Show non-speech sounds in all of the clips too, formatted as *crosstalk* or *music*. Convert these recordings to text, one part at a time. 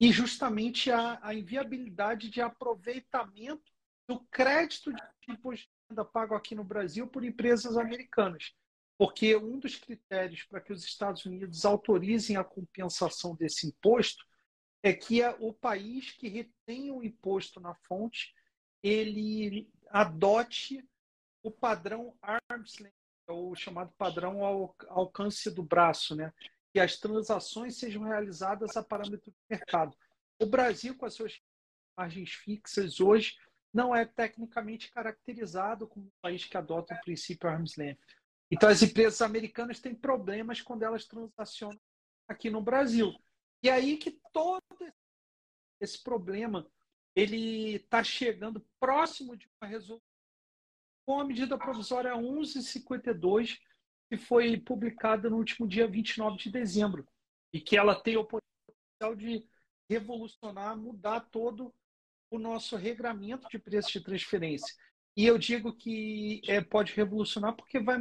e justamente a, a inviabilidade de aproveitamento do crédito de imposto pago aqui no Brasil por empresas americanas. Porque um dos critérios para que os Estados Unidos autorizem a compensação desse imposto é que o país que retém o imposto na fonte ele adote o padrão arm's length, o chamado padrão ao alcance do braço, né? Que as transações sejam realizadas a parâmetro de mercado. O Brasil, com as suas margens fixas, hoje não é tecnicamente caracterizado como um país que adota o princípio arm's length. Então, as empresas americanas têm problemas quando elas transacionam aqui no Brasil. E aí que todo esse problema ele está chegando próximo de uma resolução com a medida provisória 1152, que foi publicada no último dia 29 de dezembro, e que ela tem o potencial de revolucionar, mudar todo o nosso regramento de preços de transferência. E eu digo que é, pode revolucionar porque vai,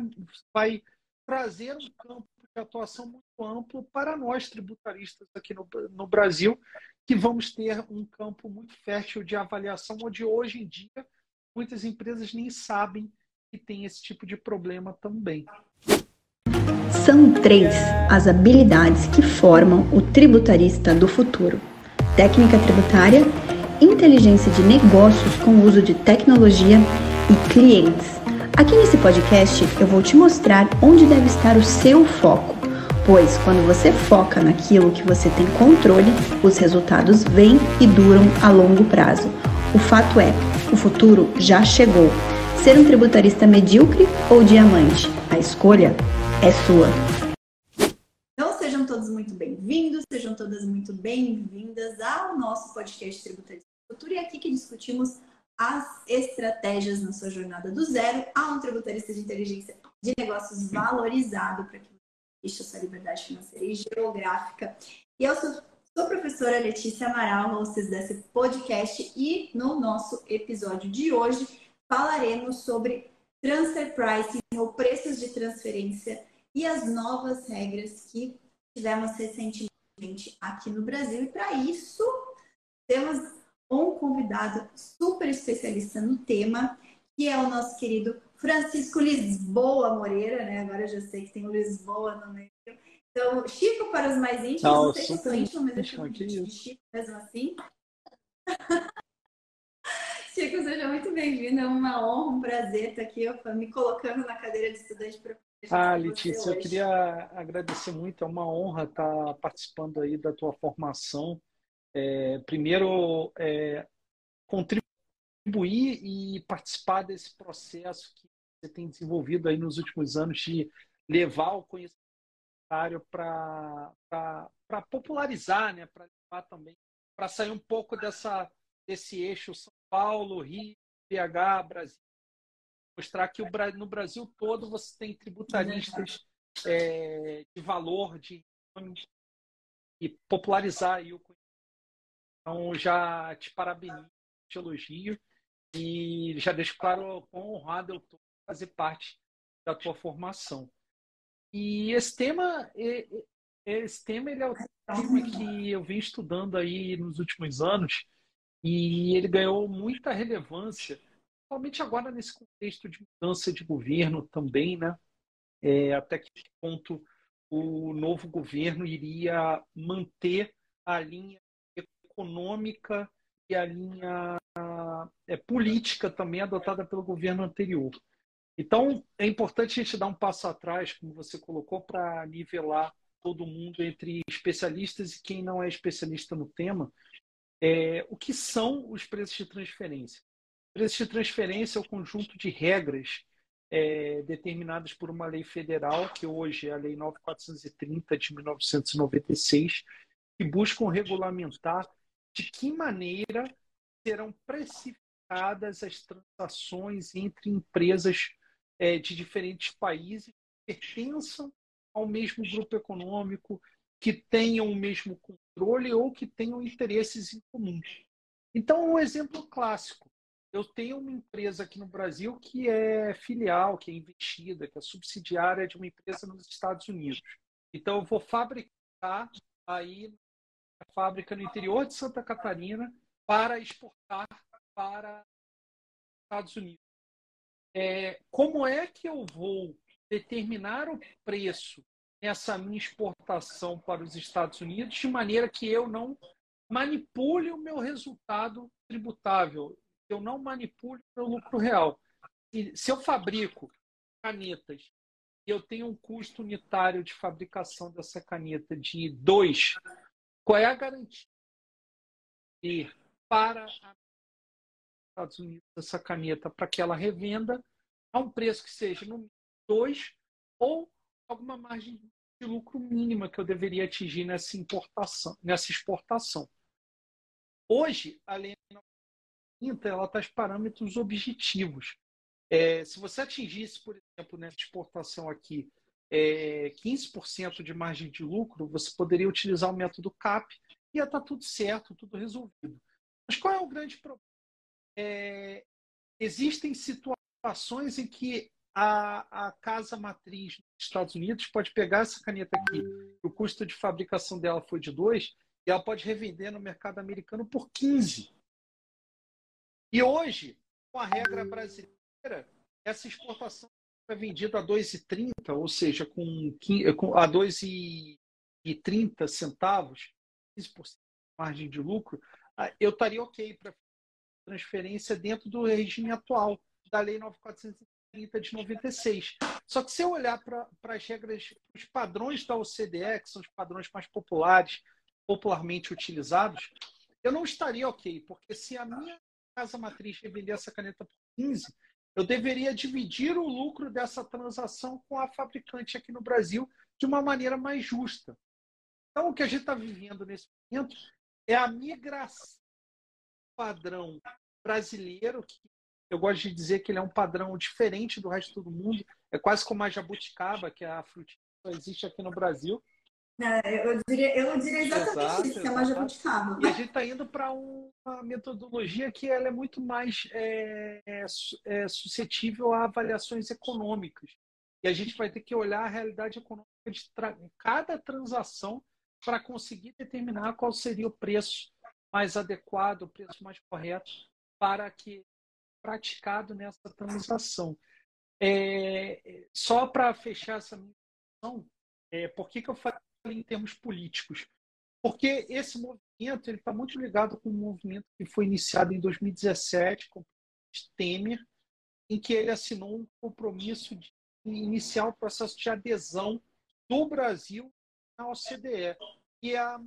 vai trazer um campo de atuação muito amplo para nós tributaristas aqui no, no Brasil, que vamos ter um campo muito fértil de avaliação, onde hoje em dia muitas empresas nem sabem que tem esse tipo de problema também. São três as habilidades que formam o tributarista do futuro: técnica tributária, inteligência de negócios com uso de tecnologia e clientes. Aqui nesse podcast eu vou te mostrar onde deve estar o seu foco, pois quando você foca naquilo que você tem controle, os resultados vêm e duram a longo prazo. O fato é, o futuro já chegou. Ser um tributarista medíocre ou diamante? A escolha é sua. Então sejam todos muito bem-vindos, sejam todas muito bem-vindas ao nosso podcast Tributarista Futuro e aqui que discutimos as estratégias na sua jornada do zero a um tributarista de inteligência de negócios valorizado para que você a sua liberdade financeira e geográfica. E eu sou Sou professora Letícia Amaral, host desse podcast, e no nosso episódio de hoje falaremos sobre transfer pricing ou preços de transferência e as novas regras que tivemos recentemente aqui no Brasil. E para isso, temos um convidado super especialista no tema, que é o nosso querido Francisco Lisboa Moreira, né? Agora eu já sei que tem o Lisboa no meio. Então, Chico para os mais íntimos, não, não sei se sou íntimo, mas eu chamo de Chico mesmo assim. *laughs* Chico, seja muito bem-vindo. É uma honra, um prazer estar aqui me colocando na cadeira de estudante para ah, Letícia, eu queria agradecer muito, é uma honra estar participando aí da tua formação. É, primeiro, é, contribuir e participar desse processo que você tem desenvolvido aí nos últimos anos de levar o conhecimento para popularizar, né? para levar também, para sair um pouco dessa, desse eixo São Paulo, Rio, BH, Brasil. Mostrar que no Brasil todo você tem tributaristas é, de valor, de e popularizar aí o Então, já te parabenizo, te elogio e já deixo claro quão honrado eu estou fazer parte da tua formação. E esse tema, esse tema ele é o tema que eu venho estudando aí nos últimos anos e ele ganhou muita relevância, principalmente agora nesse contexto de mudança de governo também, né? É, até que ponto o novo governo iria manter a linha econômica e a linha é, política também adotada pelo governo anterior. Então, é importante a gente dar um passo atrás, como você colocou, para nivelar todo mundo entre especialistas e quem não é especialista no tema. É, o que são os preços de transferência? Preços de transferência é o conjunto de regras é, determinadas por uma lei federal, que hoje é a Lei 9430 de 1996, que buscam regulamentar de que maneira serão precificadas as transações entre empresas é, de diferentes países pertençam ao mesmo grupo econômico, que tenham o mesmo controle ou que tenham interesses em comum. Então, um exemplo clássico. Eu tenho uma empresa aqui no Brasil que é filial, que é investida, que é subsidiária de uma empresa nos Estados Unidos. Então, eu vou fabricar aí a fábrica no interior de Santa Catarina para exportar para os Estados Unidos. É, como é que eu vou determinar o preço nessa minha exportação para os Estados Unidos de maneira que eu não manipule o meu resultado tributável, eu não manipule o meu lucro real. E se eu fabrico canetas e eu tenho um custo unitário de fabricação dessa caneta de 2, qual é a garantia de para os Estados Unidos essa caneta para que ela revenda a um preço que seja no 2 ou alguma margem de lucro mínima que eu deveria atingir nessa importação, nessa exportação. Hoje, a lei ela traz parâmetros objetivos. É, se você atingisse, por exemplo, nessa exportação aqui, é, 15% de margem de lucro, você poderia utilizar o método CAP e ia estar tudo certo, tudo resolvido. Mas qual é o grande problema? É, existem situações em que a, a, casa matriz dos Estados Unidos pode pegar essa caneta aqui, o custo de fabricação dela foi de 2, e ela pode revender no mercado americano por 15. E hoje, com a regra brasileira, essa exportação é vendida a 2,30, ou seja, com, com a 2,30 centavos, 15% de margem de lucro, ah, eu estaria ok para transferência dentro do regime atual da Lei 9430 de 96. Só que se eu olhar para as regras, os padrões da OCDE, que são os padrões mais populares, popularmente utilizados, eu não estaria ok, porque se a minha casa matriz revender essa caneta por 15, eu deveria dividir o lucro dessa transação com a fabricante aqui no Brasil de uma maneira mais justa. Então, o que a gente está vivendo nesse momento é a migração padrão brasileiro, que eu gosto de dizer que ele é um padrão diferente do resto do mundo, é quase como a jabuticaba, que é a frutinha que só existe aqui no Brasil, é, eu, diria, eu diria exatamente exato, isso, que é uma jabuticaba. E a gente está indo para uma metodologia que ela é muito mais é, é, é, suscetível a avaliações econômicas. E a gente vai ter que olhar a realidade econômica de tra cada transação para conseguir determinar qual seria o preço mais adequado, o preço mais correto para que praticado nessa transação. É, só para fechar essa questão, é, por que, que eu falei em termos políticos. Porque esse movimento está muito ligado com um movimento que foi iniciado em 2017 com o Temer, em que ele assinou um compromisso de iniciar o processo de adesão do Brasil à OCDE. E a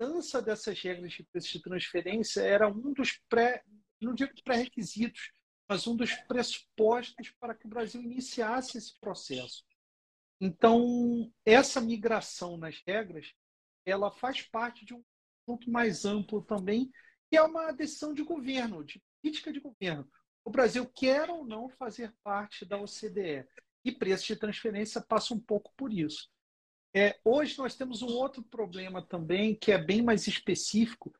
mudança dessas regras de preço de transferência era um dos pré, não digo pré-requisitos, mas um dos pressupostos para que o Brasil iniciasse esse processo. Então, essa migração nas regras, ela faz parte de um ponto mais amplo também, que é uma decisão de governo, de política de governo. O Brasil quer ou não fazer parte da OCDE. E preço de transferência passa um pouco por isso. É, hoje nós temos um outro problema também, que é bem mais específico,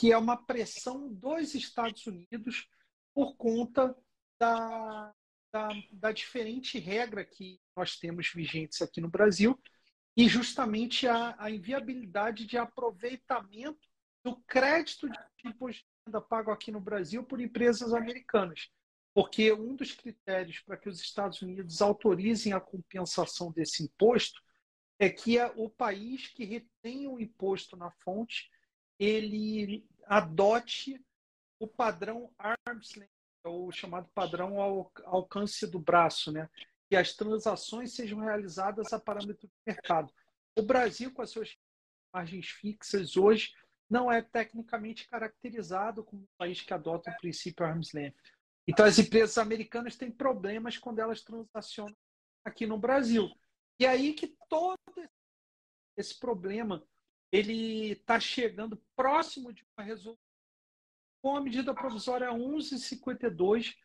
que é uma pressão dos Estados Unidos por conta da, da, da diferente regra que nós temos vigentes aqui no Brasil e justamente a, a inviabilidade de aproveitamento do crédito de imposto de renda pago aqui no Brasil por empresas americanas. Porque um dos critérios para que os Estados Unidos autorizem a compensação desse imposto é que o país que retém o imposto na fonte ele adote o padrão arm's length é o chamado padrão ao alcance do braço, né? que as transações sejam realizadas a parâmetro de mercado. O Brasil, com as suas margens fixas, hoje não é tecnicamente caracterizado como um país que adota o princípio arm's length. Então, as empresas americanas têm problemas quando elas transacionam aqui no Brasil. E aí que todo esse problema ele está chegando próximo de uma resolução com a medida provisória 1152,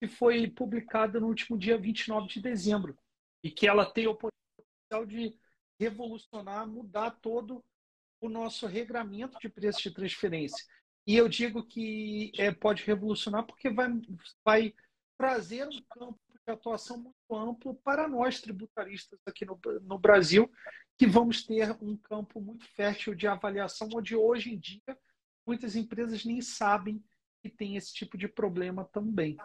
que foi publicada no último dia 29 de dezembro, e que ela tem o potencial de revolucionar, mudar todo o nosso regramento de preço de transferência. E eu digo que é, pode revolucionar porque vai, vai trazer um campo atuação muito amplo para nós tributaristas aqui no, no Brasil, que vamos ter um campo muito fértil de avaliação, onde hoje em dia muitas empresas nem sabem que tem esse tipo de problema também.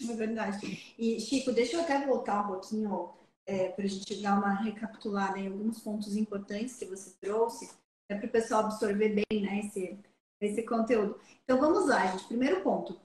É verdade. E, Chico, deixa eu até voltar um pouquinho é, para a gente dar uma recapitulada em alguns pontos importantes que você trouxe, é para o pessoal absorver bem né, esse, esse conteúdo. Então, vamos lá, gente. Primeiro ponto.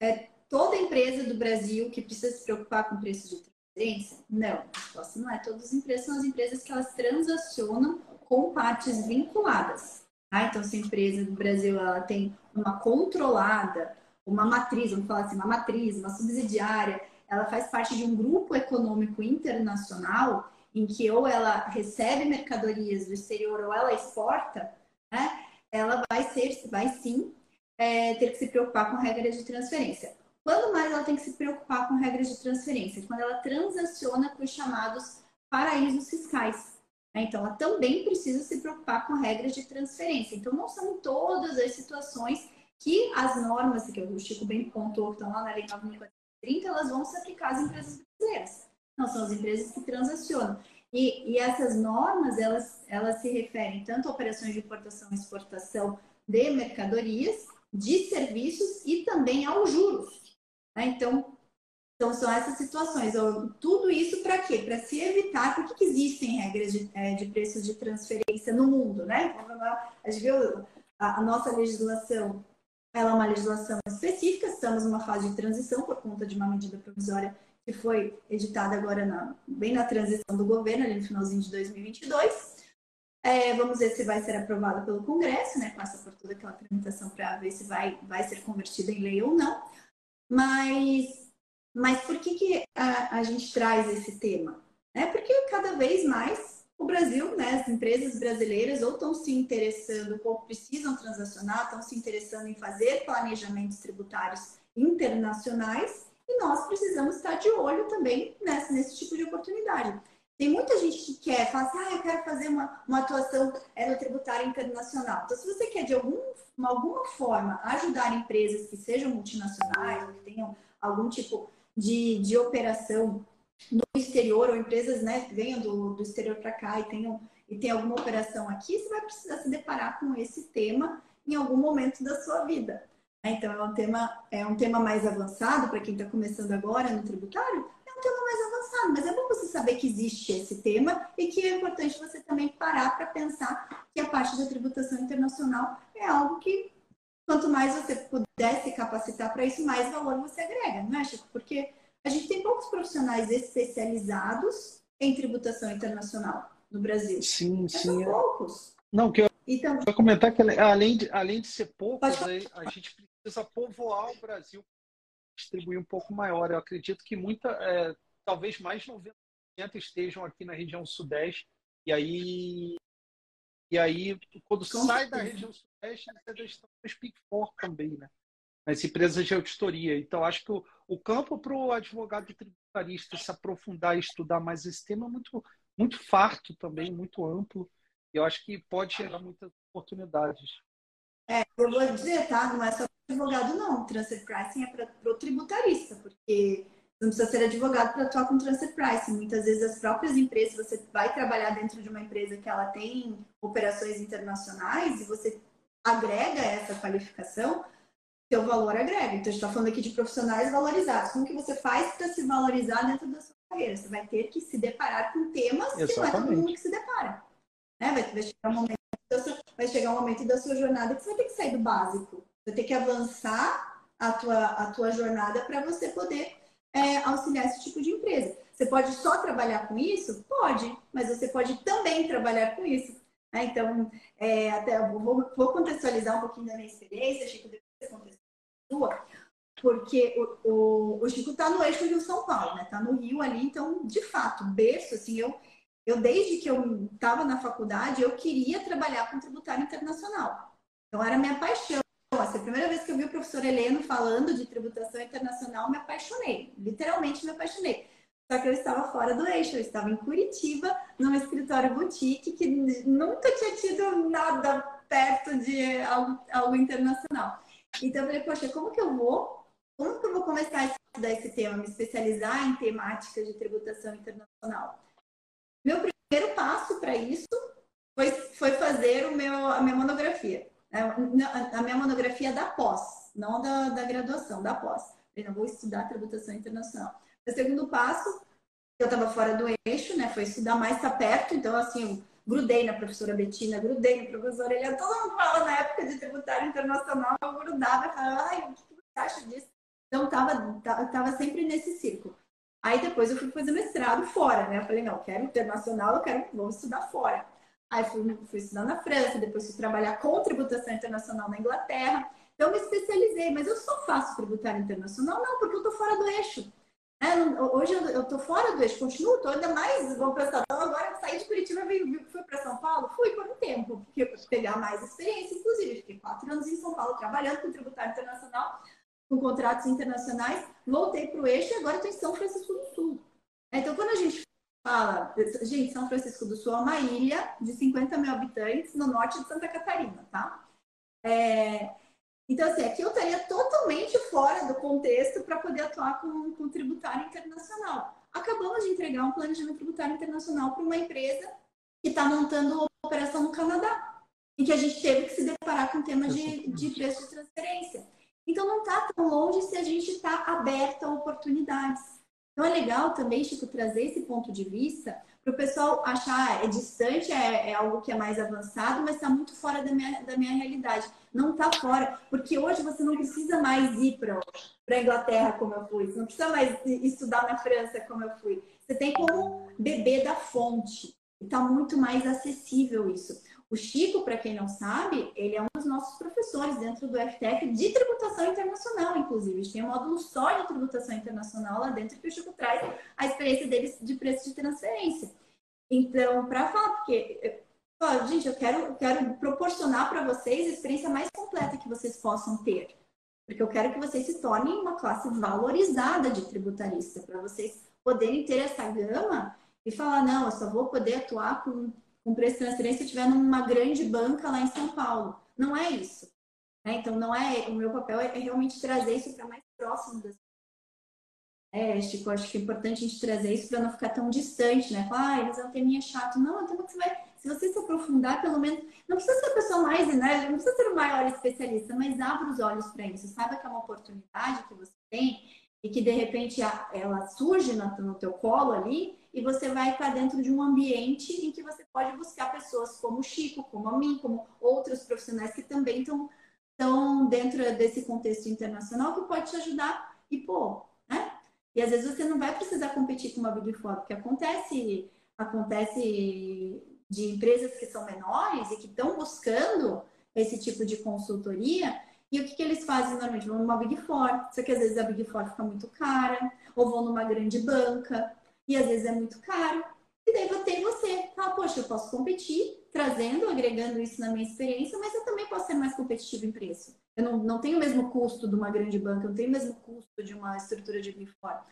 É, toda empresa do Brasil que precisa se preocupar com preço de transferência? Não. A resposta não é. Todas as empresas são as empresas que elas transacionam com partes vinculadas. Tá? Então, se a empresa do Brasil ela tem uma controlada, uma matriz, vamos falar assim, uma matriz, uma subsidiária, ela faz parte de um grupo econômico internacional em que ou ela recebe mercadorias do exterior ou ela exporta, né? ela vai ser, vai sim é, ter que se preocupar com regras de transferência. Quando mais ela tem que se preocupar com regras de transferência? Quando ela transaciona com os chamados paraísos fiscais. Né? Então, ela também precisa se preocupar com regras de transferência. Então, não são todas as situações que as normas, que o Chico bem pontuou, que estão lá na Lei 9.430, elas vão se aplicar às empresas brasileiras. Não, são as empresas que transacionam. E, e, essas normas, elas, elas se referem tanto a operações de importação e exportação de mercadorias, de serviços e também aos juros. Né? Então, então, são essas situações. Tudo isso para quê? Para se evitar, por que, que existem regras de, é, de, preços de transferência no mundo, né? A gente viu a, a nossa legislação ela é uma legislação específica, estamos numa fase de transição por conta de uma medida provisória que foi editada agora na, bem na transição do governo, ali no finalzinho de 2022. É, vamos ver se vai ser aprovada pelo Congresso, né? Passa por toda aquela tramitação para ver se vai, vai ser convertida em lei ou não. Mas, mas por que, que a, a gente traz esse tema? É porque cada vez mais o Brasil, né, as empresas brasileiras ou estão se interessando, ou precisam transacionar, estão se interessando em fazer planejamentos tributários internacionais e nós precisamos estar de olho também nesse, nesse tipo de oportunidade. Tem muita gente que quer, fala assim, ah, eu quero fazer uma, uma atuação tributária internacional. Então, se você quer, de algum, alguma forma, ajudar empresas que sejam multinacionais, ou que tenham algum tipo de, de operação no exterior, ou empresas né, que venham do, do exterior para cá e tenham e tem alguma operação aqui, você vai precisar se deparar com esse tema em algum momento da sua vida. Né? Então é um tema, é um tema mais avançado para quem está começando agora no tributário, um tema mais avançado, mas é bom você saber que existe esse tema e que é importante você também parar para pensar que a parte da tributação internacional é algo que quanto mais você puder se capacitar para isso, mais valor você agrega, não é, Chico? Porque a gente tem poucos profissionais especializados em tributação internacional no Brasil. Sim, é sim. São poucos. Não, que eu então, vou comentar que além de, além de ser poucos, a gente precisa povoar o Brasil, distribuir um pouco maior. Eu acredito que muita, é, talvez mais de 90% estejam aqui na região sudeste, e aí e aí, quando Com sai da região sudeste, eles estão no Speak For também, né? nas empresas de auditoria. Então, acho que o, o campo para o advogado tributarista se aprofundar e estudar mais esse tema é muito, muito farto também, muito amplo. E eu acho que pode gerar muitas oportunidades. É, eu vou dizer, tá? Não é só advogado, não. Transfer pricing é para o tributarista, porque não precisa ser advogado para atuar com transfer pricing. Muitas vezes as próprias empresas, você vai trabalhar dentro de uma empresa que ela tem operações internacionais e você agrega essa qualificação, seu valor agrega. Então, a gente está falando aqui de profissionais valorizados. Como que você faz para se valorizar dentro da sua carreira? Você vai ter que se deparar com temas Exatamente. que não é todo mundo que se depara. Né? Vai, vai, chegar um momento, vai chegar um momento da sua jornada que você vai ter que sair do básico. Vai ter que avançar a tua, a tua jornada para você poder é, auxiliar esse tipo de empresa. Você pode só trabalhar com isso? Pode, mas você pode também trabalhar com isso. Né? Então, é, até vou, vou contextualizar um pouquinho da minha experiência, Chico, depois sua, porque o, o, o Chico está no eixo Rio-São Paulo, né? Está no Rio ali, então, de fato, berço, assim, eu, eu desde que eu estava na faculdade, eu queria trabalhar com tributário internacional. Então, era minha paixão. Nossa, a primeira vez que eu vi o professor Heleno falando de tributação internacional, me apaixonei. Literalmente me apaixonei. Só que eu estava fora do eixo, eu estava em Curitiba, num escritório boutique que nunca tinha tido nada perto de algo, algo internacional. Então eu falei, poxa, como que eu vou como que eu vou começar a estudar esse tema, me especializar em temáticas de tributação internacional? Meu primeiro passo para isso foi, foi fazer o meu, a minha monografia. Né? A minha monografia da pós, não da, da graduação, da pós. Eu não vou estudar tributação internacional. O segundo passo, eu estava fora do eixo, né? Foi estudar mais para perto, então assim, grudei na professora Betina, grudei na professora Elia, todo mundo fala na época de tributário internacional, eu grudava falava, ai, o que você acha disso? Então, tava, tava sempre nesse círculo. Aí depois eu fui fazer mestrado fora, né? Eu falei, não, quero internacional, eu quero, vou estudar fora. Aí fui, fui estudar na França, depois fui trabalhar com tributação internacional na Inglaterra. Então, me especializei, mas eu só faço tributário internacional? Não, porque eu tô fora do eixo. É, hoje eu estou fora do eixo, continuo, estou ainda mais, vou prestar. Então, agora saí de Curitiba e fui para São Paulo, fui por um tempo, porque eu pegar mais experiência, inclusive. Fiquei quatro anos em São Paulo trabalhando com tributário internacional, com contratos internacionais, voltei para o eixo e agora estou em São Francisco do Sul. Então, quando a gente fala, gente, São Francisco do Sul é uma ilha de 50 mil habitantes no norte de Santa Catarina, tá? É, então, assim, aqui eu estaria totalmente fora do contexto para poder atuar com, com tributário internacional. Acabamos de entregar um planejamento tributário internacional para uma empresa que está montando operação no Canadá e que a gente teve que se deparar com o tema de, de preço de transferência. Então, não está tão longe se a gente está aberto a oportunidades. Então, é legal também, Chico, trazer esse ponto de vista para o pessoal achar é distante, é, é, algo que é mais avançado, mas está muito fora da minha, da minha realidade. Não está fora, porque hoje você não precisa mais ir para a Inglaterra como eu fui, você não precisa mais estudar na França como eu fui. Você tem como beber da fonte. Está muito mais acessível isso. O Chico, para quem não sabe, ele é um dos nossos professores dentro do FTEC de tributação internacional, inclusive. A gente tem um módulo só de tributação internacional lá dentro que o Chico traz a experiência deles de preço de transferência. Então, para falar, porque, ó, gente, eu quero, eu quero proporcionar para vocês a experiência mais completa que vocês possam ter. Porque eu quero que vocês se tornem uma classe valorizada de tributarista, para vocês poderem ter essa gama e falar, não, eu só vou poder atuar com, com preço de transferência estiver numa grande banca lá em São Paulo. Não é isso. Né? Então, não é, o meu papel é, é realmente trazer isso para mais próximo das é, Chico, acho que é importante a gente trazer isso para não ficar tão distante, né? Falar, ah, eles vão ter minha chato. Não, então você vai, se você se aprofundar, pelo menos, não precisa ser a pessoa mais, né? Não precisa ser o maior especialista, mas abra os olhos para isso. Saiba que é uma oportunidade que você tem e que de repente ela surge no teu colo ali e você vai estar dentro de um ambiente em que você pode buscar pessoas como o Chico, como a mim, como outros profissionais que também estão, estão dentro desse contexto internacional que pode te ajudar e, pô, né? E às vezes você não vai precisar competir com uma Big Four, porque acontece, acontece de empresas que são menores e que estão buscando esse tipo de consultoria. E o que, que eles fazem normalmente? Vão numa Big Four, só que às vezes a Big Four fica muito cara, ou vão numa grande banca, e às vezes é muito caro. E daí tem você. Fala, poxa, eu posso competir, trazendo, agregando isso na minha experiência, mas eu também posso ser mais competitivo em preço. Eu não, não tenho o mesmo custo de uma grande banca, eu não tenho o mesmo custo de uma estrutura de Four.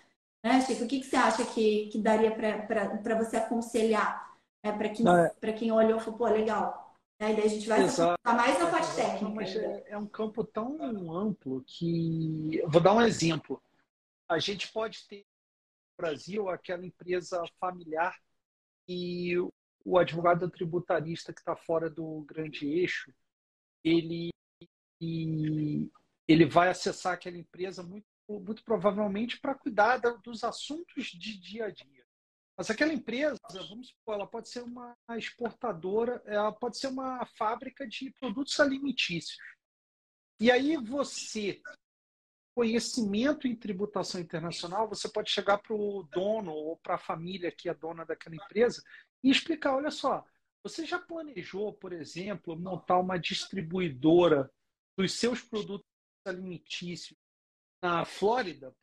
Né, Chico? O que, que você acha que, que daria para você aconselhar é, para quem, é... quem olhou e falou, pô, legal. Né? E daí a gente vai estar mais na parte técnica. Mas é, é um campo tão amplo que. vou dar um exemplo. A gente pode ter Brasil aquela empresa familiar e o advogado tributarista que está fora do grande eixo, ele ele vai acessar aquela empresa muito, muito provavelmente para cuidar dos assuntos de dia a dia. Mas aquela empresa, vamos supor, ela pode ser uma exportadora, ela pode ser uma fábrica de produtos alimentícios. E aí você, conhecimento em tributação internacional, você pode chegar para o dono ou para a família que é dona daquela empresa e explicar, olha só, você já planejou, por exemplo, montar uma distribuidora dos seus produtos alimentícios na Flórida,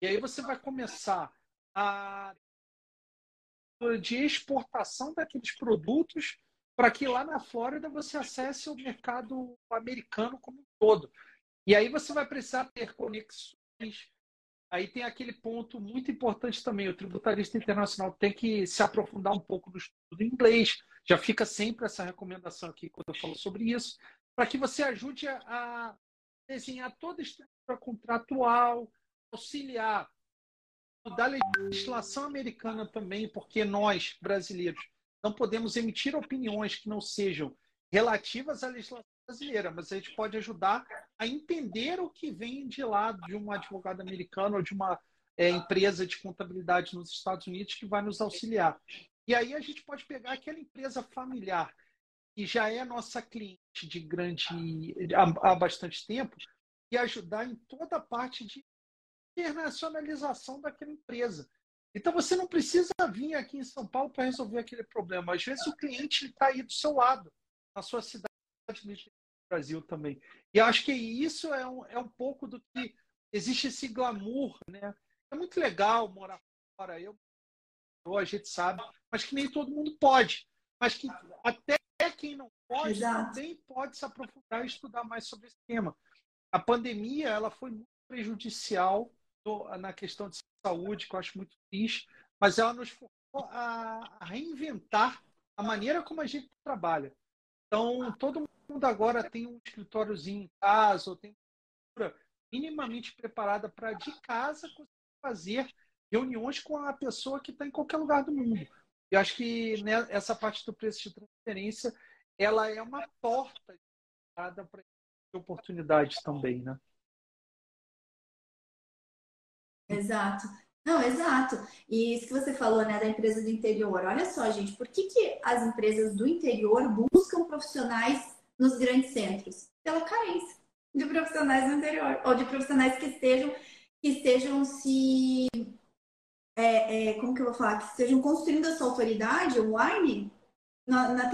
e aí você vai começar a de exportação daqueles produtos para que lá na Flórida você acesse o mercado americano como um todo. E aí você vai precisar ter conexões. Aí tem aquele ponto muito importante também. O tributarista internacional tem que se aprofundar um pouco no estudo em inglês. Já fica sempre essa recomendação aqui quando eu falo sobre isso para que você ajude a, desenhar toda a estrutura contratual, auxiliar da legislação americana também, porque nós, brasileiros, não podemos emitir opiniões que não sejam relativas à legislação brasileira, mas a gente pode ajudar a entender o que vem de lá de um advogado americano ou de uma é, empresa de contabilidade nos Estados Unidos que vai nos auxiliar. E aí a gente pode pegar aquela empresa familiar que já é nossa cliente de grande há, há bastante tempo e ajudar em toda a parte de internacionalização daquela empresa. Então você não precisa vir aqui em São Paulo para resolver aquele problema. Às vezes o cliente está aí do seu lado, na sua cidade Brasil também. E acho que isso é um, é um pouco do que existe esse glamour, né? É muito legal morar fora, eu a gente sabe, mas que nem todo mundo pode. Mas que até quem não pode Exato. também pode se aprofundar e estudar mais sobre esse tema. A pandemia ela foi muito prejudicial na questão de saúde, que eu acho muito triste, mas ela nos forçou a reinventar a maneira como a gente trabalha. Então, todo mundo agora tem um escritóriozinho em casa, ou tem uma minimamente preparada para de casa fazer reuniões com a pessoa que está em qualquer lugar do mundo. Eu acho que né, essa parte do preço de transferência ela é uma porta para oportunidades também, né? Exato. Não, exato. E isso que você falou, né, da empresa do interior. Olha só, gente, por que, que as empresas do interior buscam profissionais nos grandes centros? Pela carência de profissionais no interior, ou de profissionais que estejam, que estejam se. É, é, como que eu vou falar? Que estejam construindo a sua autoridade online na, na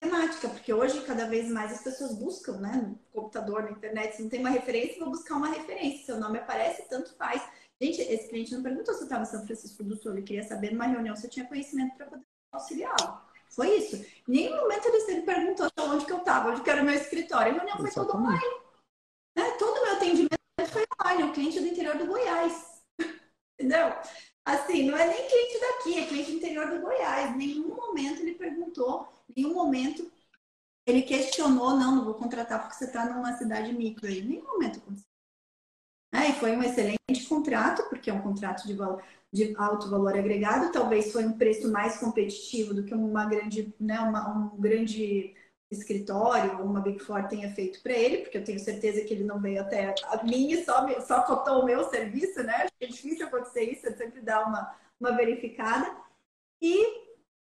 temática, porque hoje cada vez mais as pessoas buscam, né, no computador, na internet, se não tem uma referência, vou buscar uma referência. Seu nome aparece, tanto faz Gente, esse cliente não perguntou se estava em São Francisco do Sul, ele queria saber numa reunião se eu tinha conhecimento para poder auxiliá-lo. Foi isso. Em nenhum momento ele, perguntou onde que eu estava, onde que era o meu escritório. A reunião foi toda online. Né? Todo o meu atendimento foi online, o cliente do interior do Goiás. *laughs* Entendeu? Assim, não é nem cliente daqui, é cliente do interior do Goiás. Em nenhum momento ele perguntou, em nenhum momento ele questionou, não, não vou contratar porque você está numa cidade micro aí. Em nenhum momento aconteceu. Né? E foi um excelente contrato, porque é um contrato de, de alto valor agregado, talvez foi um preço mais competitivo do que uma grande, né, uma, um grande escritório ou uma Big Four tenha feito para ele, porque eu tenho certeza que ele não veio até a mim e só, só cotou o meu serviço, né? Acho que é difícil acontecer isso, eu sempre dar uma, uma verificada. E,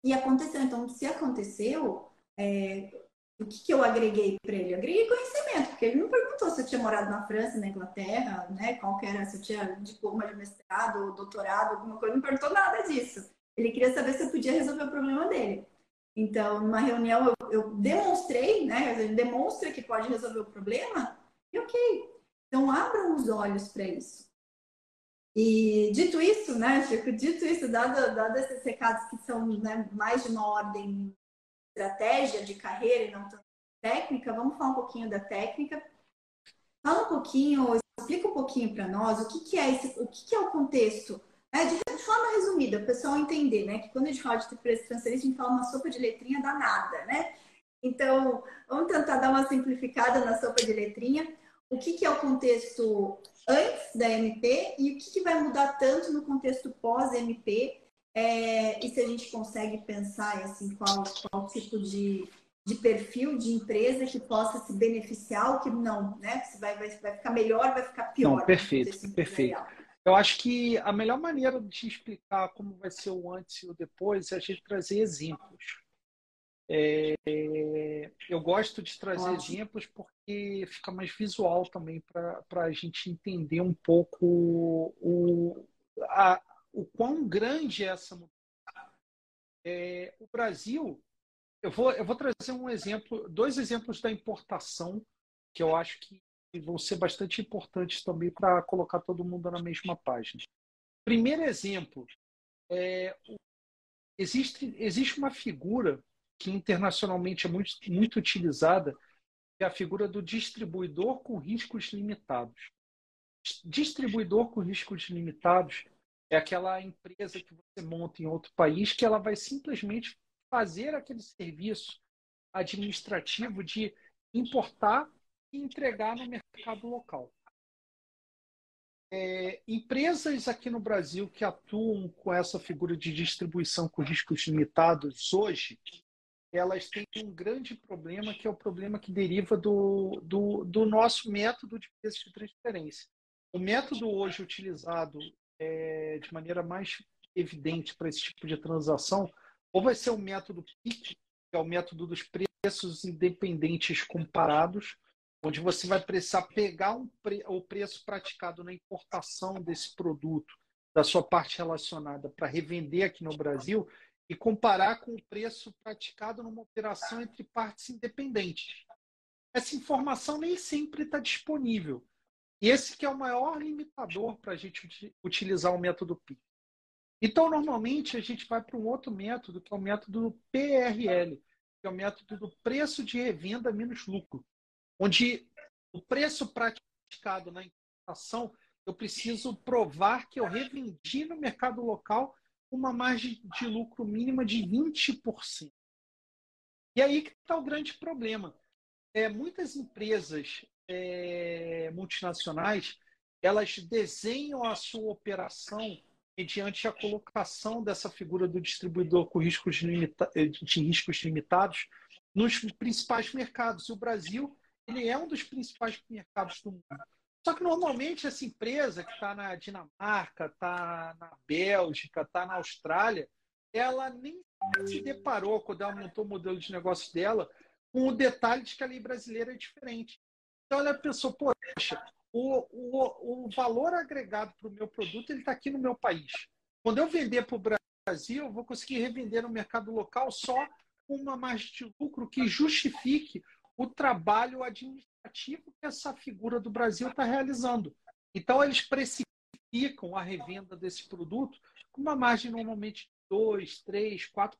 e aconteceu. Então, se aconteceu, é, o que, que eu agreguei para ele? Eu agreguei conhecimento, porque ele não perguntou se eu tinha morado na França, na Inglaterra, né? Qual que era, se eu tinha diploma de mestrado, doutorado, alguma coisa, não perguntou nada disso. Ele queria saber se eu podia resolver o problema dele. Então, numa reunião, eu, eu demonstrei, né? Ele demonstra que pode resolver o problema, e ok. Então, abram os olhos para isso. E dito isso, né, Chico, dito isso, dado, dado esses recados que são né, mais de uma ordem estratégia de carreira e não tanto técnica, vamos falar um pouquinho da técnica. Fala um pouquinho, explica um pouquinho para nós o que, que é esse, o que, que é o contexto, né? de, de, forma resumida, o pessoal entender, né? Que quando a gente fala de preço transferência, a gente fala uma sopa de letrinha danada, né? Então, vamos tentar dar uma simplificada na sopa de letrinha. O que, que é o contexto antes da MP e o que, que vai mudar tanto no contexto pós-MP é, e se a gente consegue pensar assim, qual, qual tipo de, de perfil de empresa que possa se beneficiar ou que não, né? Se vai, vai, vai ficar melhor, vai ficar pior. Não, perfeito, perfeito. Eu acho que a melhor maneira de explicar como vai ser o antes e o depois é a gente trazer exemplos. É, eu gosto de trazer Ótimo. exemplos porque fica mais visual também para a gente entender um pouco o, a, o quão grande é essa mudança. É, o Brasil, eu vou, eu vou trazer um exemplo, dois exemplos da importação que eu acho que vão ser bastante importantes também para colocar todo mundo na mesma página. Primeiro exemplo, é, existe, existe uma figura que internacionalmente é muito, muito utilizada, que é a figura do distribuidor com riscos limitados. Distribuidor com riscos limitados é aquela empresa que você monta em outro país que ela vai simplesmente fazer aquele serviço administrativo de importar e entregar no mercado local. É, empresas aqui no Brasil que atuam com essa figura de distribuição com riscos limitados hoje, elas têm um grande problema, que é o problema que deriva do, do, do nosso método de preço de transferência. O método hoje utilizado é, de maneira mais evidente para esse tipo de transação, ou vai ser o método PIC, que é o método dos preços independentes comparados, onde você vai precisar pegar um pre o preço praticado na importação desse produto, da sua parte relacionada, para revender aqui no Brasil e comparar com o preço praticado numa operação entre partes independentes. Essa informação nem sempre está disponível. E esse que é o maior limitador para a gente utilizar o método PIC. Então, normalmente, a gente vai para um outro método, que é o método PRL, que é o método do preço de revenda menos lucro onde o preço praticado na importação, eu preciso provar que eu revendi no mercado local uma margem de lucro mínima de 20%. E aí que está o grande problema. É, muitas empresas é, multinacionais elas desenham a sua operação mediante a colocação dessa figura do distribuidor com riscos limita de riscos limitados nos principais mercados. E o Brasil ele é um dos principais mercados do mundo. Só que normalmente essa empresa que está na Dinamarca, está na Bélgica, está na Austrália, ela nem se deparou quando ela montou o modelo de negócio dela com o detalhe de que a lei brasileira é diferente. Então ela pensou, poxa, o, o, o valor agregado para o meu produto ele está aqui no meu país. Quando eu vender para o Brasil, eu vou conseguir revender no mercado local só uma margem de lucro que justifique o trabalho administrativo que essa figura do Brasil está realizando. Então, eles precificam a revenda desse produto com uma margem normalmente de 2, 3, 4%.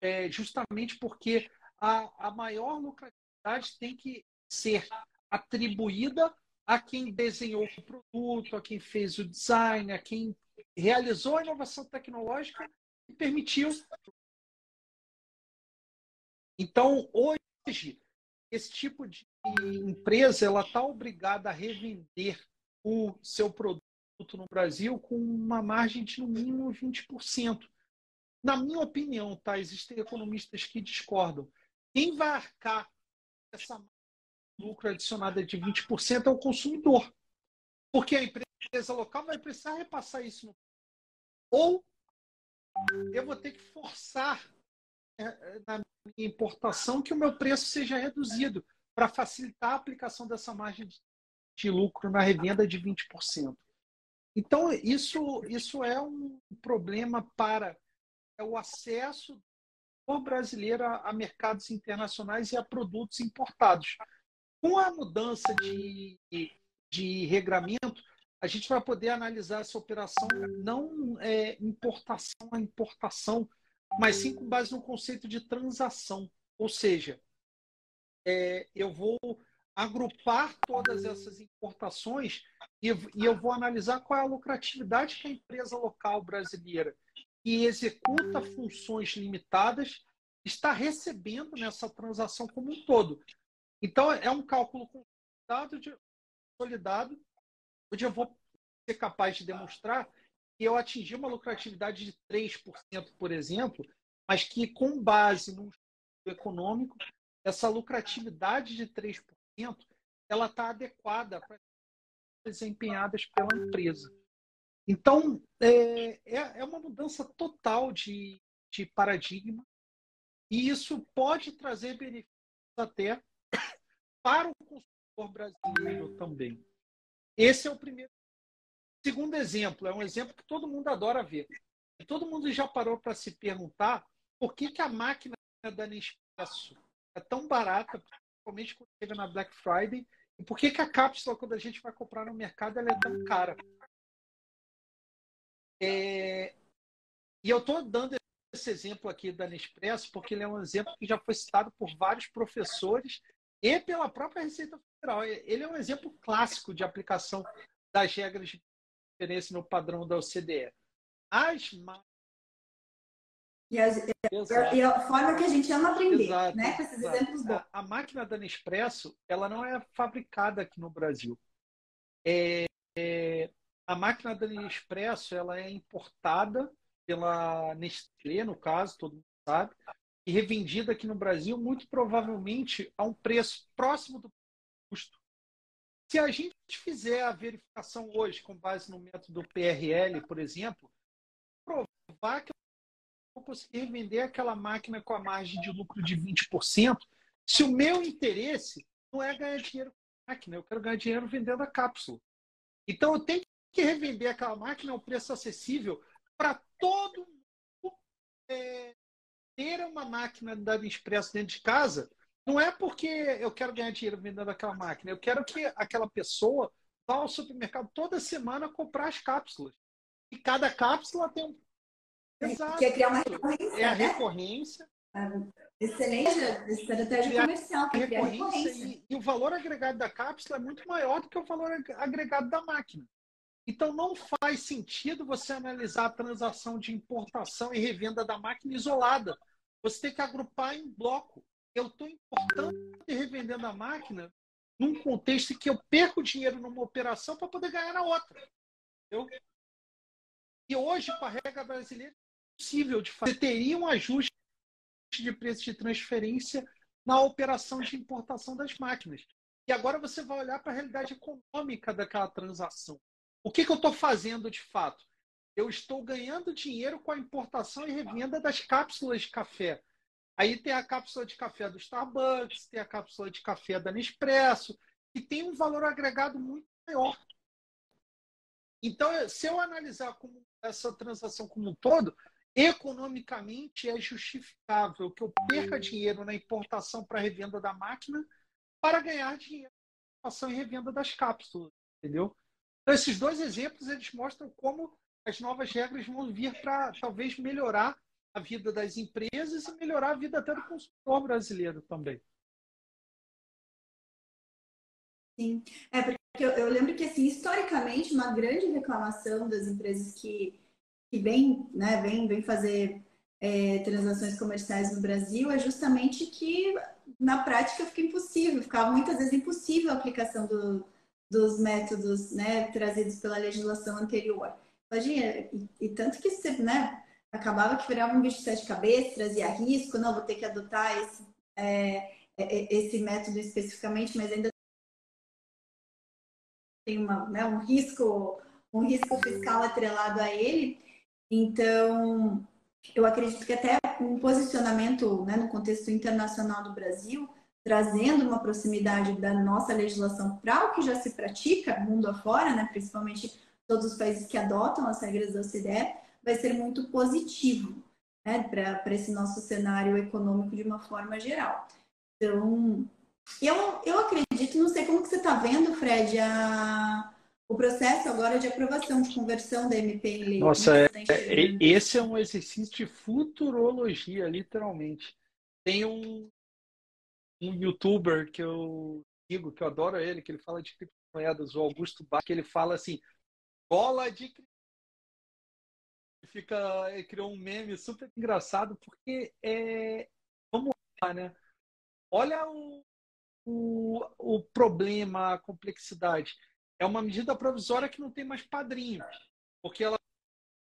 É, justamente porque a, a maior lucratividade tem que ser atribuída a quem desenhou o produto, a quem fez o design, a quem realizou a inovação tecnológica e permitiu. Então, hoje, esse tipo de empresa ela está obrigada a revender o seu produto no Brasil com uma margem de no mínimo 20%. Na minha opinião, tá, existem economistas que discordam. Quem vai arcar essa lucro adicionada de 20% é o consumidor. Porque a empresa local vai precisar repassar isso. Ou eu vou ter que forçar é, é, na minha importação que o meu preço seja reduzido para facilitar a aplicação dessa margem de lucro na revenda de 20%. Então, isso, isso é um problema para o acesso do brasileiro a mercados internacionais e a produtos importados. Com a mudança de, de regramento, a gente vai poder analisar essa operação não é, importação a importação, mas sim com base no conceito de transação. Ou seja, é, eu vou agrupar todas essas importações e, e, eu vou analisar qual é a lucratividade que a empresa local brasileira que executa funções limitadas está recebendo nessa transação como um todo. Então, é um cálculo consolidado, onde eu vou ser capaz de demonstrar que eu atingi uma lucratividade de 3%, por exemplo, mas que com base estudo econômico, essa lucratividade de 3% ela está adequada para desempenhadas pela empresa. Então, é, é, é uma mudança total de, de paradigma e isso pode trazer benefícios até para o consumidor brasileiro também. Esse é o primeiro Segundo exemplo, é um exemplo que todo mundo adora ver. Todo mundo já parou para se perguntar por que, que a máquina da Nespresso é tão barata, principalmente quando chega na Black Friday, e por que, que a cápsula, quando a gente vai comprar no mercado, ela é tão cara. É... E eu estou dando esse exemplo aqui da Nespresso porque ele é um exemplo que já foi citado por vários professores e pela própria Receita Federal. Ele é um exemplo clássico de aplicação das regras de referência no padrão da OCDE. As E a, e a, forma que a gente ama aprender, exato, né? Com esses exato. exemplos bons. A, a, máquina da Nespresso, ela não é fabricada aqui no Brasil. É, é, a máquina da Nespresso, ela é importada pela Nestlé, no caso, todo mundo sabe, e revendida aqui no Brasil, muito provavelmente a um preço próximo do custo. Se a gente fizer a verificação hoje com base no método PRL, por exemplo, provar que eu vou conseguir vender aquela máquina com a margem de lucro de 20%, se o meu interesse não é ganhar dinheiro com a máquina, eu quero ganhar dinheiro vendendo a cápsula. Então eu tenho que revender aquela máquina a um preço acessível para todo mundo é, ter uma máquina da Expresso dentro de casa. Não é porque eu quero ganhar dinheiro vendendo aquela máquina, eu quero que aquela pessoa vá ao supermercado toda semana comprar as cápsulas. E cada cápsula tem um. Exato. Quer criar uma recorrência. É a né? recorrência. Ah, excelente estratégia comercial. Que recorrência, recorrência. E, e o valor agregado da cápsula é muito maior do que o valor agregado da máquina. Então, não faz sentido você analisar a transação de importação e revenda da máquina isolada. Você tem que agrupar em bloco. Eu estou importando e revendendo a máquina num contexto em que eu perco dinheiro numa operação para poder ganhar na outra. E hoje, com a regra brasileira, é possível de fazer. Você teria um ajuste de preço de transferência na operação de importação das máquinas. E agora você vai olhar para a realidade econômica daquela transação. O que, que eu estou fazendo de fato? Eu estou ganhando dinheiro com a importação e revenda das cápsulas de café. Aí tem a cápsula de café do Starbucks, tem a cápsula de café da Nespresso, que tem um valor agregado muito maior. Então, se eu analisar como essa transação como um todo, economicamente é justificável que eu perca dinheiro na importação para revenda da máquina para ganhar dinheiro na importação e revenda das cápsulas, entendeu? Então, esses dois exemplos eles mostram como as novas regras vão vir para talvez melhorar a vida das empresas e melhorar a vida até do consumidor brasileiro também. Sim, é porque eu, eu lembro que assim historicamente uma grande reclamação das empresas que que vem, né, vem, vem fazer é, transações comerciais no Brasil é justamente que na prática fica impossível, ficava muitas vezes impossível a aplicação do, dos métodos né, trazidos pela legislação anterior. Imagina, e, e tanto que você, né, acabava que virava um bicho de sete cabeças, trazia risco, não, vou ter que adotar esse, é, é, é, esse método especificamente, mas ainda tem uma, né, um risco um risco fiscal atrelado a ele. Então, eu acredito que até um posicionamento né, no contexto internacional do Brasil trazendo uma proximidade da nossa legislação para o que já se pratica mundo afora, né, principalmente todos os países que adotam as regras da OCDE, vai ser muito positivo né, para esse nosso cenário econômico de uma forma geral. Então, eu, eu acredito, não sei como que você está vendo, Fred, a, o processo agora de aprovação de conversão da MP em lei. Nossa, é, é, esse é um exercício de futurologia, literalmente. Tem um, um youtuber que eu sigo, que eu adoro ele, que ele fala de criptomoedas, o Augusto Bach, que ele fala assim, bola de fica criou um meme super engraçado porque é vamos lá, né? Olha o, o, o problema, a complexidade. É uma medida provisória que não tem mais padrinho, porque ela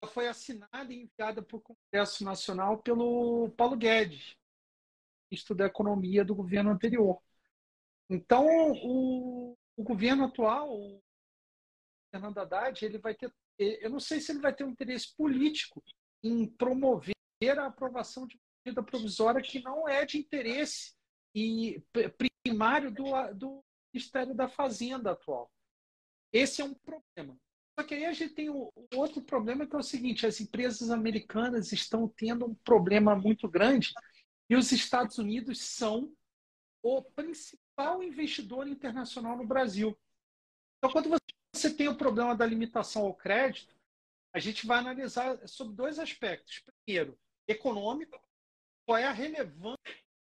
foi assinada e enviada para o Congresso Nacional pelo Paulo Guedes, ministro da Economia do governo anterior. Então, o, o governo atual, o Fernando Haddad, ele vai ter, eu não sei se ele vai ter um interesse político em promover a aprovação de medida provisória que não é de interesse e primário do, do Ministério da Fazenda atual. Esse é um problema. Só que aí a gente tem o, outro problema que é o seguinte: as empresas americanas estão tendo um problema muito grande e os Estados Unidos são o principal investidor internacional no Brasil. Então, quando você tem o problema da limitação ao crédito, a gente vai analisar sobre dois aspectos. Primeiro, econômico, qual é a relevância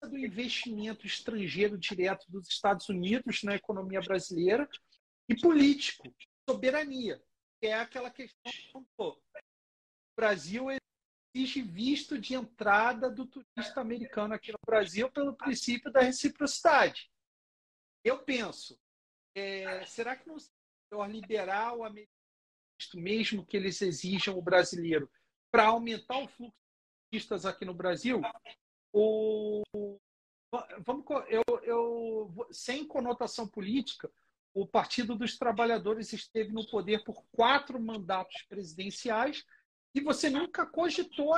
do investimento estrangeiro direto dos Estados Unidos na economia brasileira, e político, soberania, que é aquela questão do Brasil exige visto de entrada do turista americano aqui no Brasil pelo princípio da reciprocidade. Eu penso, é, será que não melhor liberar o americano, mesmo que eles exijam o brasileiro, para aumentar o fluxo de turistas aqui no Brasil? Vamos, eu, eu, sem conotação política, o Partido dos Trabalhadores esteve no poder por quatro mandatos presidenciais e você nunca cogitou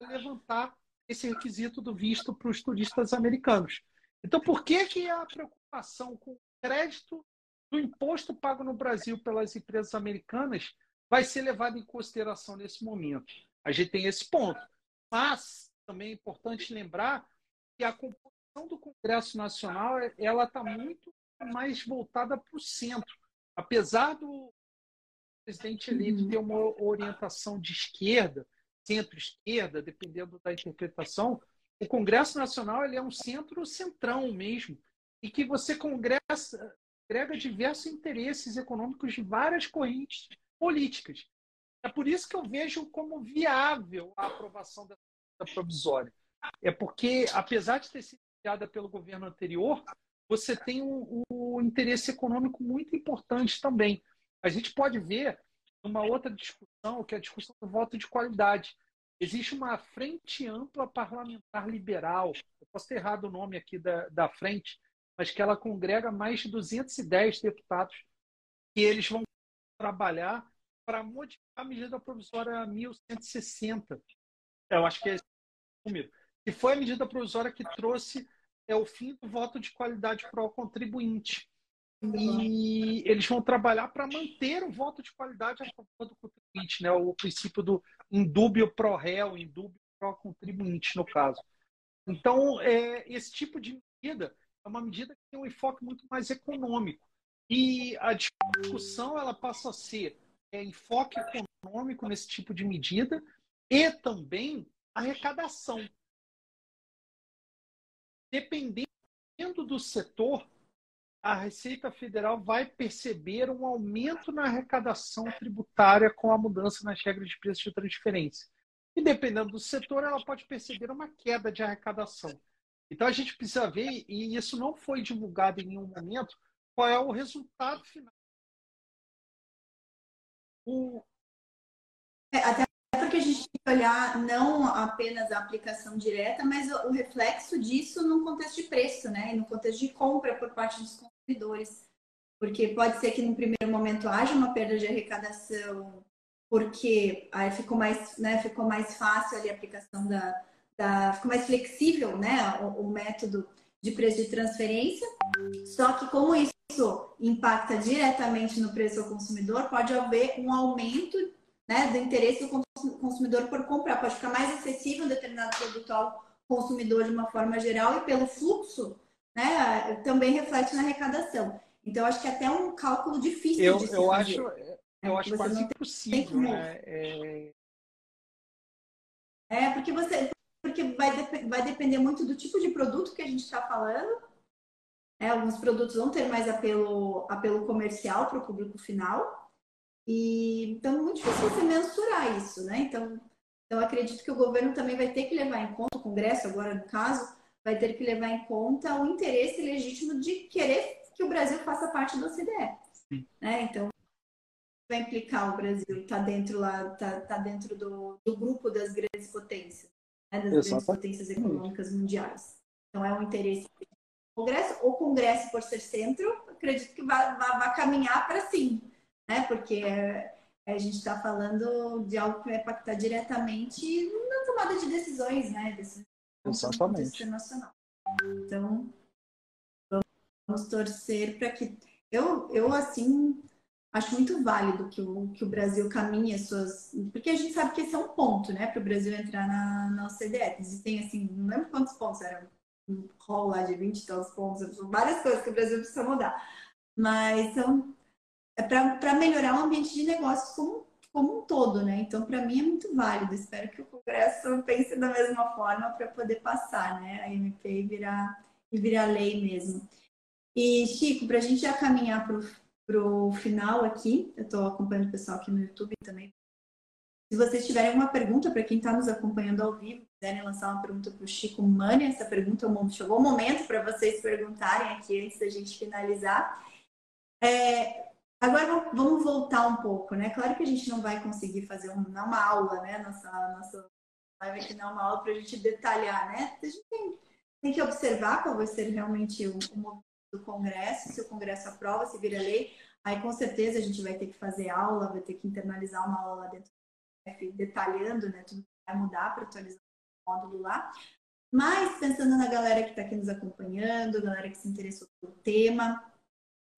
levantar esse requisito do visto para os turistas americanos. Então, por que, que a preocupação com o crédito do imposto pago no Brasil pelas empresas americanas vai ser levada em consideração nesse momento? A gente tem esse ponto. Mas também é importante lembrar que a composição do Congresso Nacional ela está muito mais voltada para o centro. Apesar do presidente eleito ter uma orientação de esquerda, centro-esquerda, dependendo da interpretação, o Congresso Nacional ele é um centro-centrão mesmo, e que você congressa, agrega diversos interesses econômicos de várias correntes políticas. É por isso que eu vejo como viável a aprovação da provisória. É porque, apesar de ter sido criada pelo governo anterior, você tem um, um interesse econômico muito importante também. A gente pode ver uma outra discussão, que é a discussão do voto de qualidade. Existe uma frente ampla parlamentar liberal, eu posso ter errado o nome aqui da, da frente, mas que ela congrega mais de 210 deputados e eles vão trabalhar para modificar a medida provisória 1160. Eu acho que é esse número. E foi a medida provisória que trouxe é, o fim do voto de qualidade para o contribuinte. E eles vão trabalhar para manter o voto de qualidade a favor do contribuinte, né? o princípio do indúbio pro réu, indúbio pro contribuinte, no caso. Então, é, esse tipo de medida é uma medida que tem um enfoque muito mais econômico. E a discussão ela passa a ser é, enfoque econômico nesse tipo de medida e também arrecadação. Dependendo do setor, a Receita Federal vai perceber um aumento na arrecadação tributária com a mudança nas regras de preço de transferência. E dependendo do setor, ela pode perceber uma queda de arrecadação. Então a gente precisa ver, e isso não foi divulgado em nenhum momento, qual é o resultado final. O... É, até porque a gente tem que olhar não apenas a aplicação direta, mas o, reflexo disso no contexto de preço, né? E no contexto de compra por parte dos consumidores. Porque pode ser que no primeiro momento haja uma perda de arrecadação, porque aí ficou mais, né, ficou mais fácil ali a aplicação da, da ficou mais flexível, né, o, o método de preço de transferência. Só que como isso impacta diretamente no preço ao consumidor, pode haver um aumento né, do interesse do consumidor por comprar. Pode ficar mais acessível um determinado produto ao consumidor de uma forma geral e pelo fluxo né, também reflete na arrecadação. Então, acho que é até um cálculo difícil eu, de se eu fazer. Acho, eu é, acho quase impossível. Né? É... é, porque você porque vai, vai depender muito do tipo de produto que a gente está falando. É, alguns produtos vão ter mais apelo, apelo comercial para o público final. E, então, é muito difícil você mensurar isso, né? Então, eu acredito que o governo também vai ter que levar em conta, o Congresso agora no caso, vai ter que levar em conta o interesse legítimo de querer que o Brasil faça parte do OCDE. Né? Então, vai implicar o Brasil estar tá dentro lá, tá, tá dentro do, do, grupo das grandes potências, né? das Exato. grandes potências econômicas mundiais. Então, é um interesse do Congresso. O Congresso, por ser centro, acredito que vai, vai, vai caminhar para sim, né? porque a gente está falando de algo que vai impactar diretamente na tomada de decisões, né? Decisões Exatamente. Nacional. Então, vamos torcer para que. Eu, eu, assim, acho muito válido que o, que o Brasil caminhe as suas. Porque a gente sabe que esse é um ponto, né, para o Brasil entrar na, na OCDE. Existem, assim, não lembro quantos pontos eram, um rol lá de 20 e tantos pontos, várias coisas que o Brasil precisa mudar. Mas são. É para melhorar o ambiente de negócios como como um todo, né? Então, para mim é muito válido. Espero que o Congresso pense da mesma forma para poder passar, né? A MP e virar, e virar lei mesmo. E, Chico, para a gente já caminhar para o final aqui, eu estou acompanhando o pessoal aqui no YouTube também, Se vocês tiverem uma pergunta para quem está nos acompanhando ao vivo, quiserem lançar uma pergunta para o Chico Mani, essa pergunta é chegou o momento para vocês perguntarem aqui antes da gente finalizar. É, agora vamos voltar um pouco, né? Claro que a gente não vai conseguir fazer uma, aula, né? Nossa, nossa live aqui não é uma aula para a gente detalhar, né? A gente tem, tem, que observar qual vai ser realmente o, o movimento do Congresso, se o Congresso aprova, se vira lei. Aí com certeza a gente vai ter que fazer aula, vai ter que internalizar uma aula lá dentro detalhando né, tudo que vai mudar para atualizar o módulo lá. Mas pensando na galera que está aqui nos acompanhando, galera que se interessou pelo tema,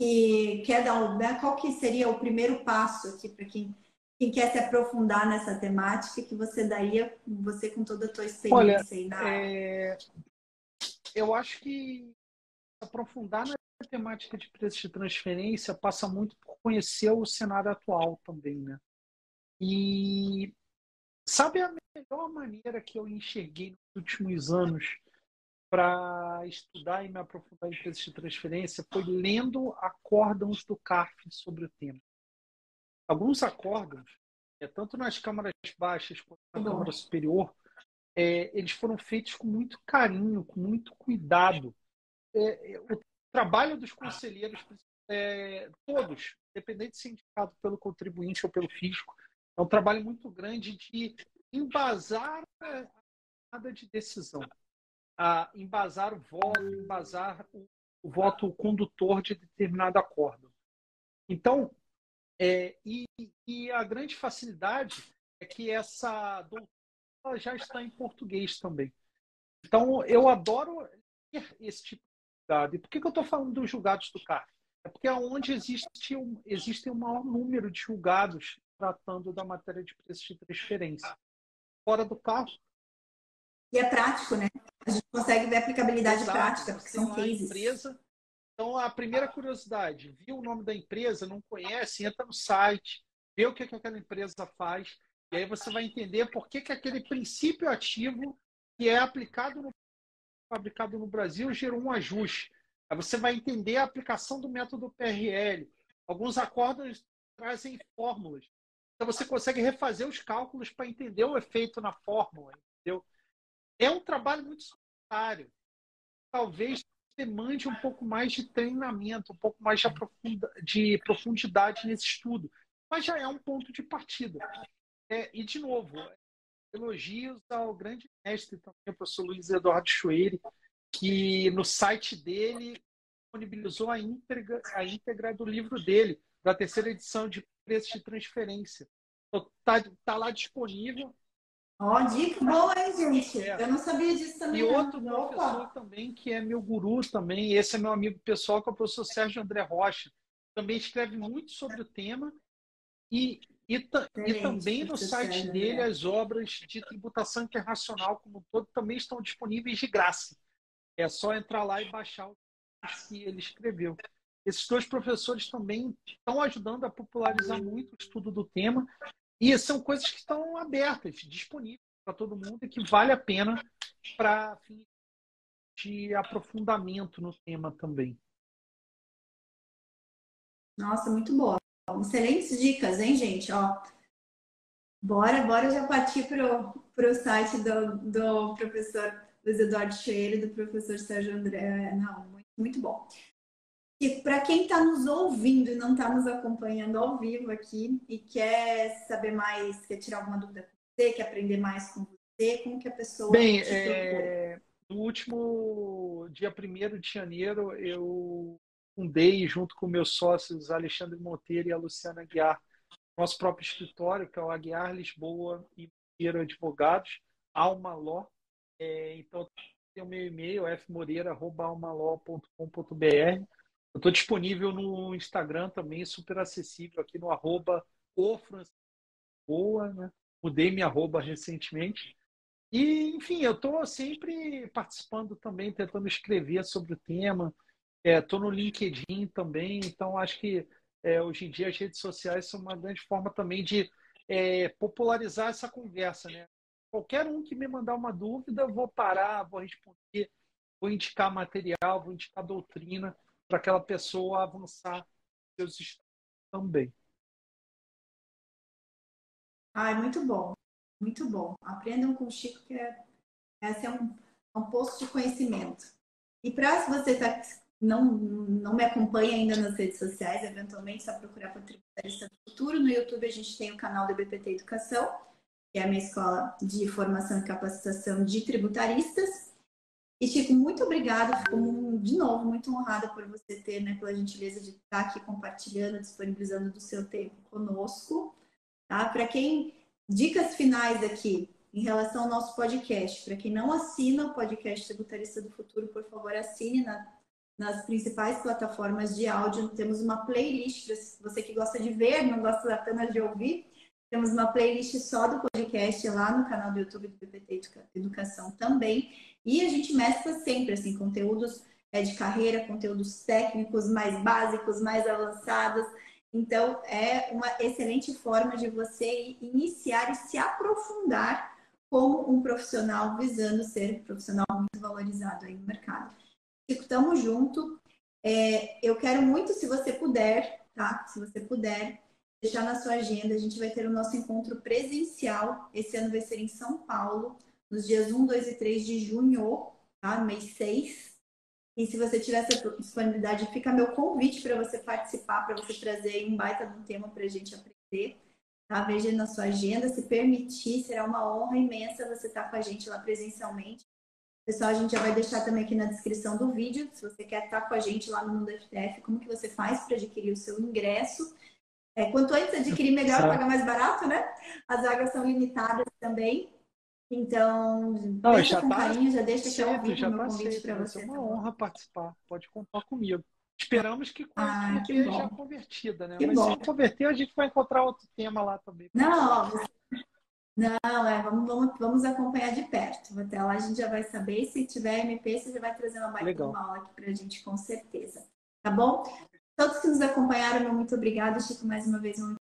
e quer dar um, né, qual que seria o primeiro passo aqui para quem, quem quer se aprofundar nessa temática que você daria, você com toda a tua experiência Olha, aí na é... Eu acho que aprofundar na temática de preços de transferência passa muito por conhecer o cenário atual também, né? E sabe a melhor maneira que eu enxerguei nos últimos anos para estudar e me aprofundar em preços de transferência foi lendo acórdãos do CARF sobre o tema. Alguns acórdãos, é, tanto nas câmaras baixas quanto na. Câmara Superior, é, eles foram feitos com muito carinho, com muito cuidado. É, é o trabalho dos conselheiros, é, todos, independente de ser indicado pelo contribuinte ou pelo fisco, é um trabalho muito grande de embasar a nada de decisão, a embasar o voto, embasar o, o voto condutor de determinado acordo. Então, é, e, e, a grande facilidade é que essa doutrina já está em português também. Então, eu adoro esse tipo julgado. E por que, que eu estou falando dos julgados do CARF? É porque é onde existe um, existe um maior número de julgados tratando da matéria de preço de transferência. Fora do carro. E é prático, né? A gente consegue ver a aplicabilidade Exato, prática, porque são cases. Empresa, então, a primeira curiosidade, viu o nome da empresa, não conhece, entra no site, vê o que, que aquela empresa faz, e aí você vai entender por que, que aquele princípio ativo que é aplicado no fabricado no Brasil gerou um ajuste. Aí você vai entender a aplicação do método PRL. Alguns acordos trazem fórmulas. Então você consegue refazer os cálculos para entender o efeito na fórmula, entendeu? É um trabalho muito solitário. Talvez demande um pouco mais de treinamento, um pouco mais de, profundidade nesse estudo, mas já é um ponto de partida. É, e, de novo, elogios ao grande mestre também, o professor Luiz Eduardo Chueire, que no site dele disponibilizou a íntegra, a íntegra do livro dele, da terceira edição de preços de transferência. Está tá lá disponível. Ó, oh, dica boa, hein, gente? É. Eu não sabia disso também. E outro não. professor também, que é meu guru também, esse é meu amigo pessoal, que é o professor Sérgio André Rocha. Também escreve muito sobre o tema. E, e, e também no site Sérgio dele, as obras de tributação internacional como um todo também estão disponíveis de graça. É só entrar lá e baixar o que ele escreveu. Esses dois professores também estão ajudando a popularizar muito o estudo do tema e são coisas que estão abertas, disponíveis para todo mundo e que vale a pena para fim de aprofundamento no tema também. Nossa, muito boa. Excelentes dicas, hein, gente? Ó, bora, bora já partir para o site do, do professor Luiz Eduardo Cheiro e do professor Sérgio André. Não, muito, muito bom. E para quem está nos ouvindo e não está nos acompanhando ao vivo aqui e quer saber mais, quer tirar alguma dúvida com você, quer aprender mais com você, como que a pessoa. Bem, é, no último dia 1 de janeiro, eu fundei, junto com meus sócios Alexandre Monteiro e a Luciana Aguiar, nosso próprio escritório, que é o Aguiar Lisboa e Monteiro Advogados, Alma Law. É, então, tem o meu e-mail, fmoreira.almaló.com.br eu estou disponível no Instagram também, super acessível aqui no arroba o Boa, né? Mudei minha arroba recentemente. E, enfim, eu estou sempre participando também, tentando escrever sobre o tema. Estou é, no LinkedIn também, então acho que é, hoje em dia as redes sociais são uma grande forma também de é, popularizar essa conversa. Né? Qualquer um que me mandar uma dúvida, vou parar, vou responder, vou indicar material, vou indicar doutrina para aquela pessoa avançar seus estudos também. Ah, muito bom, muito bom. Aprendam com o Chico, que é, esse é um, é um posto de conhecimento. E para você tá, não, não me acompanha ainda nas redes sociais, eventualmente só procurar por Tributarista do Futuro. No YouTube a gente tem o canal da BPT Educação, que é a minha escola de formação e capacitação de tributaristas. E, Chico, muito obrigada. Fico, de novo, muito honrada por você ter, né, pela gentileza de estar aqui compartilhando, disponibilizando do seu tempo conosco. Tá? Para quem, dicas finais aqui em relação ao nosso podcast. Para quem não assina o podcast Tributarista do Futuro, por favor, assine na, nas principais plataformas de áudio. Temos uma playlist você que gosta de ver, não gosta apenas de ouvir. Temos uma playlist só do podcast lá no canal do YouTube do BPT Educação também. E a gente mescla sempre assim, conteúdos é, de carreira, conteúdos técnicos mais básicos, mais avançados. Então, é uma excelente forma de você iniciar e se aprofundar como um profissional visando ser um profissional muito valorizado aí no mercado. Chico, tamo junto. É, eu quero muito, se você puder, tá? Se você puder, deixar na sua agenda, a gente vai ter o nosso encontro presencial. Esse ano vai ser em São Paulo, nos dias 1, 2 e 3 de junho, tá? Mês 6. E se você tiver essa disponibilidade, fica meu convite para você participar, para você trazer um baita de um tema para a gente aprender. Tá? Veja na sua agenda, se permitir, será uma honra imensa você estar tá com a gente lá presencialmente. Pessoal, a gente já vai deixar também aqui na descrição do vídeo, se você quer estar com a gente lá no Mundo FTF, como que você faz para adquirir o seu ingresso. É, quanto antes adquirir, melhor, pagar mais barato, né? As vagas são limitadas também. Então, Não, já com tá carinho, já deixa aqui ao vivo meu tá convite para você. É uma tá honra participar, pode contar comigo. Esperamos que ah, que já convertida, né? Que Mas bom. se converter, a gente vai encontrar outro tema lá também. Não, não, é, vamos, vamos, vamos acompanhar de perto. Até lá a gente já vai saber. Se tiver MP, você já vai trazer uma baita uma aula aqui para a gente, com certeza. Tá bom? Todos que nos acompanharam, muito obrigada, Chico, mais uma vez. Um